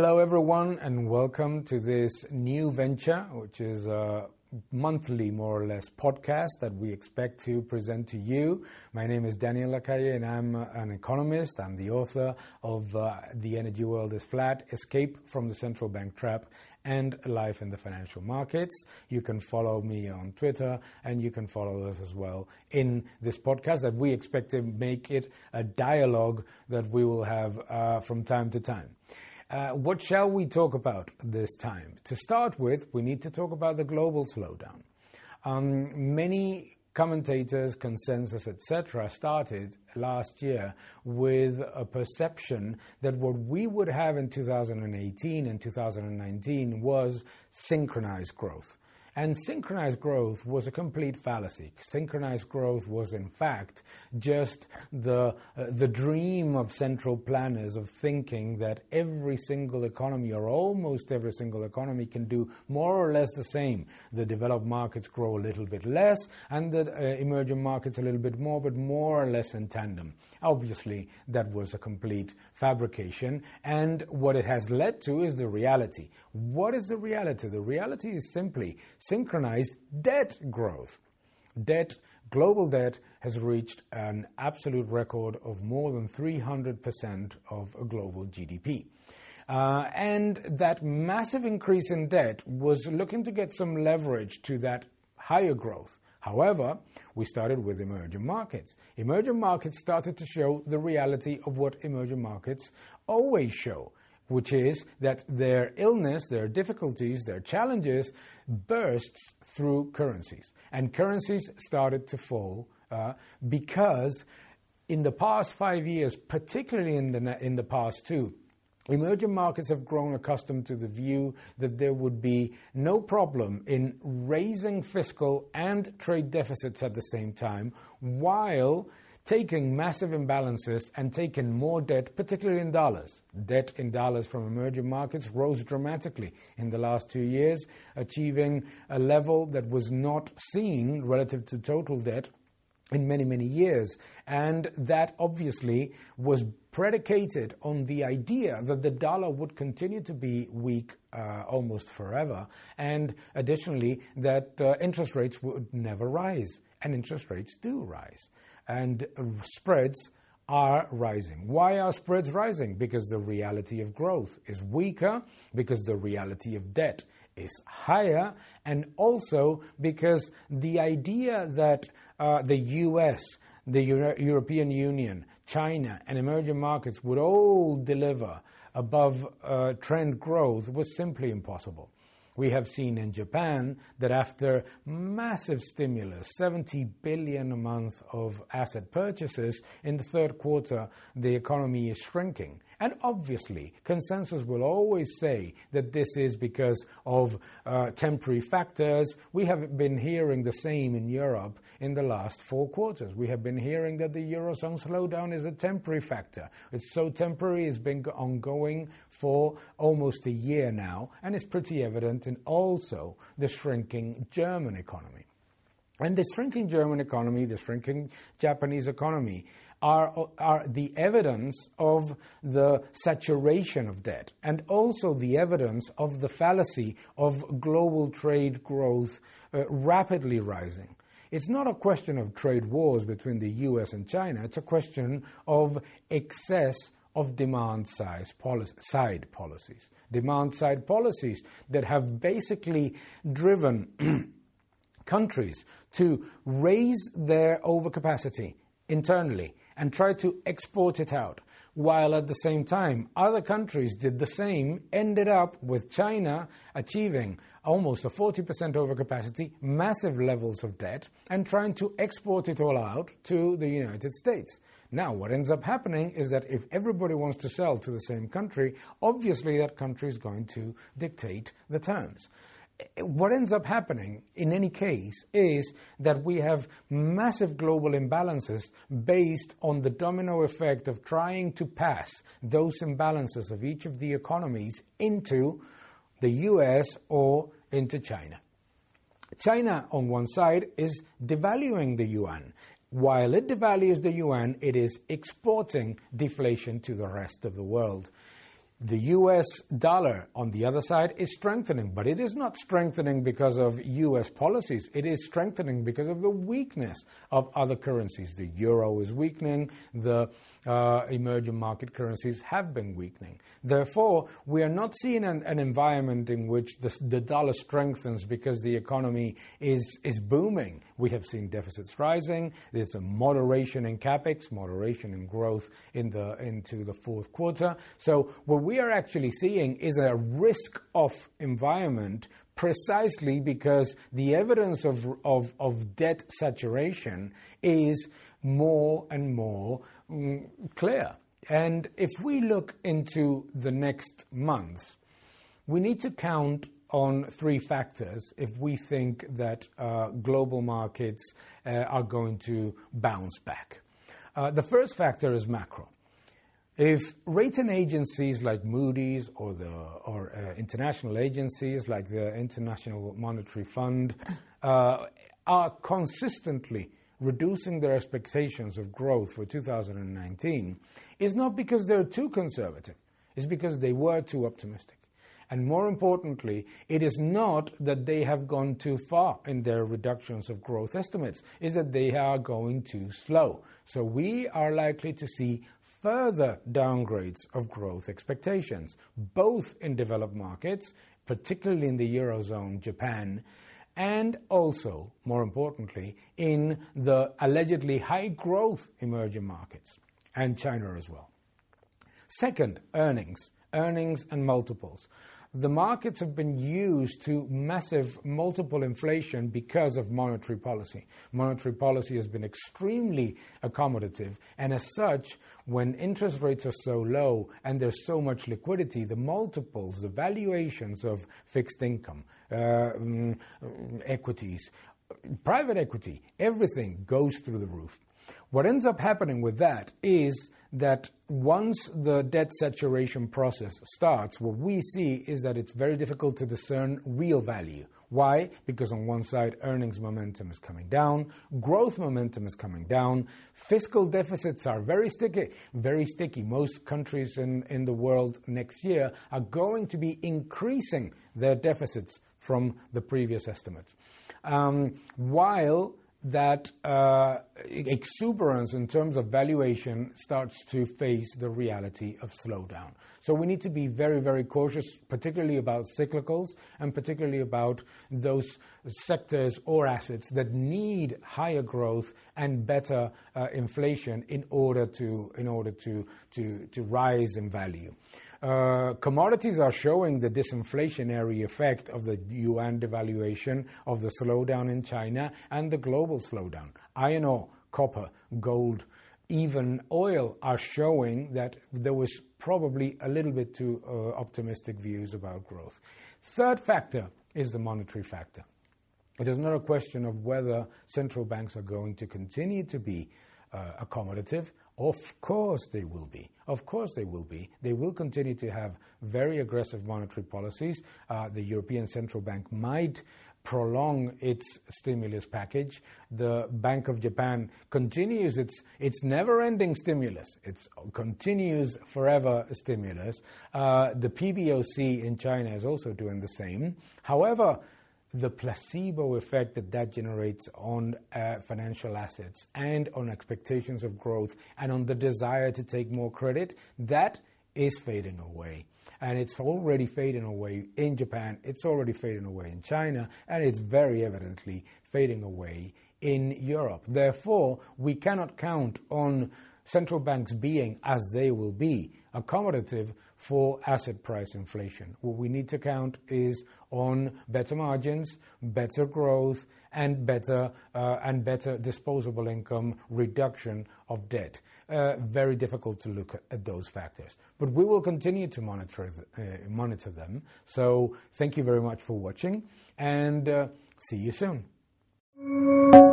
Hello, everyone, and welcome to this new venture, which is a monthly, more or less, podcast that we expect to present to you. My name is Daniel Lacalle, and I'm an economist. I'm the author of uh, The Energy World is Flat Escape from the Central Bank Trap and Life in the Financial Markets. You can follow me on Twitter, and you can follow us as well in this podcast that we expect to make it a dialogue that we will have uh, from time to time. Uh, what shall we talk about this time? To start with, we need to talk about the global slowdown. Um, many commentators, consensus, etc., started last year with a perception that what we would have in 2018 and 2019 was synchronized growth. And synchronized growth was a complete fallacy. Synchronized growth was, in fact, just the, uh, the dream of central planners of thinking that every single economy, or almost every single economy, can do more or less the same. The developed markets grow a little bit less, and the uh, emerging markets a little bit more, but more or less in tandem. Obviously, that was a complete fabrication, and what it has led to is the reality. What is the reality? The reality is simply synchronized debt growth. Debt, global debt, has reached an absolute record of more than 300% of global GDP. Uh, and that massive increase in debt was looking to get some leverage to that higher growth. However, we started with emerging markets. Emerging markets started to show the reality of what emerging markets always show which is that their illness, their difficulties, their challenges bursts through currencies. And currencies started to fall uh, because in the past five years, particularly in the, in the past two, Emerging markets have grown accustomed to the view that there would be no problem in raising fiscal and trade deficits at the same time while taking massive imbalances and taking more debt, particularly in dollars. Debt in dollars from emerging markets rose dramatically in the last two years, achieving a level that was not seen relative to total debt in many, many years. And that obviously was predicated on the idea that the dollar would continue to be weak uh, almost forever, and additionally, that uh, interest rates would never rise. And interest rates do rise and spreads are rising. Why are spreads rising? Because the reality of growth is weaker, because the reality of debt is higher, and also because the idea that uh, the US, the Euro- European Union, China, and emerging markets would all deliver above uh, trend growth was simply impossible. We have seen in Japan that after massive stimulus, 70 billion a month of asset purchases, in the third quarter, the economy is shrinking. And obviously, consensus will always say that this is because of uh, temporary factors. We have been hearing the same in Europe in the last four quarters. We have been hearing that the Eurozone slowdown is a temporary factor. It's so temporary, it's been ongoing for almost a year now, and it's pretty evident in also the shrinking German economy. And the shrinking German economy, the shrinking Japanese economy, are, are the evidence of the saturation of debt and also the evidence of the fallacy of global trade growth uh, rapidly rising. It's not a question of trade wars between the US and China, it's a question of excess of demand policy, side policies. Demand side policies that have basically driven countries to raise their overcapacity internally and try to export it out. While at the same time, other countries did the same, ended up with China achieving almost a 40% overcapacity, massive levels of debt, and trying to export it all out to the United States. Now, what ends up happening is that if everybody wants to sell to the same country, obviously that country is going to dictate the terms what ends up happening in any case is that we have massive global imbalances based on the domino effect of trying to pass those imbalances of each of the economies into the US or into China. China, on one side, is devaluing the yuan. While it devalues the yuan, it is exporting deflation to the rest of the world. The US dollar, on the other side, is strengthening, but it is not strengthening because of US policies. It is strengthening because of the weakness of other currencies. The euro is weakening, the uh, emerging market currencies have been weakening. Therefore, we are not seeing an, an environment in which the, the, dollar strengthens because the economy is, is booming. We have seen deficits rising, there's a moderation in capex, moderation in growth in the, into the fourth quarter. So, what we are actually seeing is a risk off environment precisely because the evidence of, of, of debt saturation is more and more mm, clear. And if we look into the next months, we need to count on three factors if we think that uh, global markets uh, are going to bounce back. Uh, the first factor is macro. If rating agencies like Moody's or, the, or uh, international agencies like the International Monetary Fund uh, are consistently reducing their expectations of growth for 2019, it's not because they're too conservative, it's because they were too optimistic. And more importantly, it is not that they have gone too far in their reductions of growth estimates, is that they are going too slow. So we are likely to see further downgrades of growth expectations, both in developed markets, particularly in the Eurozone, Japan, and also, more importantly, in the allegedly high growth emerging markets and China as well. Second, earnings, earnings and multiples the markets have been used to massive multiple inflation because of monetary policy. Monetary policy has been extremely accommodative, and as such, when interest rates are so low and there's so much liquidity, the multiples, the valuations of fixed income, uh, mm, equities, private equity, everything goes through the roof. What ends up happening with that is that once the debt saturation process starts, what we see is that it's very difficult to discern real value. Why? Because on one side, earnings momentum is coming down, growth momentum is coming down, fiscal deficits are very sticky, very sticky. Most countries in, in the world next year are going to be increasing their deficits from the previous estimates. Um, while that uh, exuberance in terms of valuation starts to face the reality of slowdown. So we need to be very, very cautious, particularly about cyclicals and particularly about those sectors or assets that need higher growth and better uh, inflation in order to in order to to, to rise in value. Uh, commodities are showing the disinflationary effect of the yuan devaluation, of the slowdown in China, and the global slowdown. Iron ore, copper, gold, even oil are showing that there was probably a little bit too uh, optimistic views about growth. Third factor is the monetary factor. It is not a question of whether central banks are going to continue to be uh, accommodative of course they will be. Of course they will be. They will continue to have very aggressive monetary policies. Uh, the European Central Bank might prolong its stimulus package. The Bank of Japan continues its, its never ending stimulus, it continues forever stimulus. Uh, the PBOC in China is also doing the same. However, the placebo effect that that generates on uh, financial assets and on expectations of growth and on the desire to take more credit, that is fading away. And it's already fading away in Japan, it's already fading away in China, and it's very evidently fading away in Europe. Therefore, we cannot count on central banks being, as they will be, accommodative for asset price inflation. What we need to count is on better margins, better growth, and better uh, and better disposable income reduction of debt. Uh, very difficult to look at, those factors, but we will continue to monitor uh, monitor them. So thank you very much for watching, and see you soon.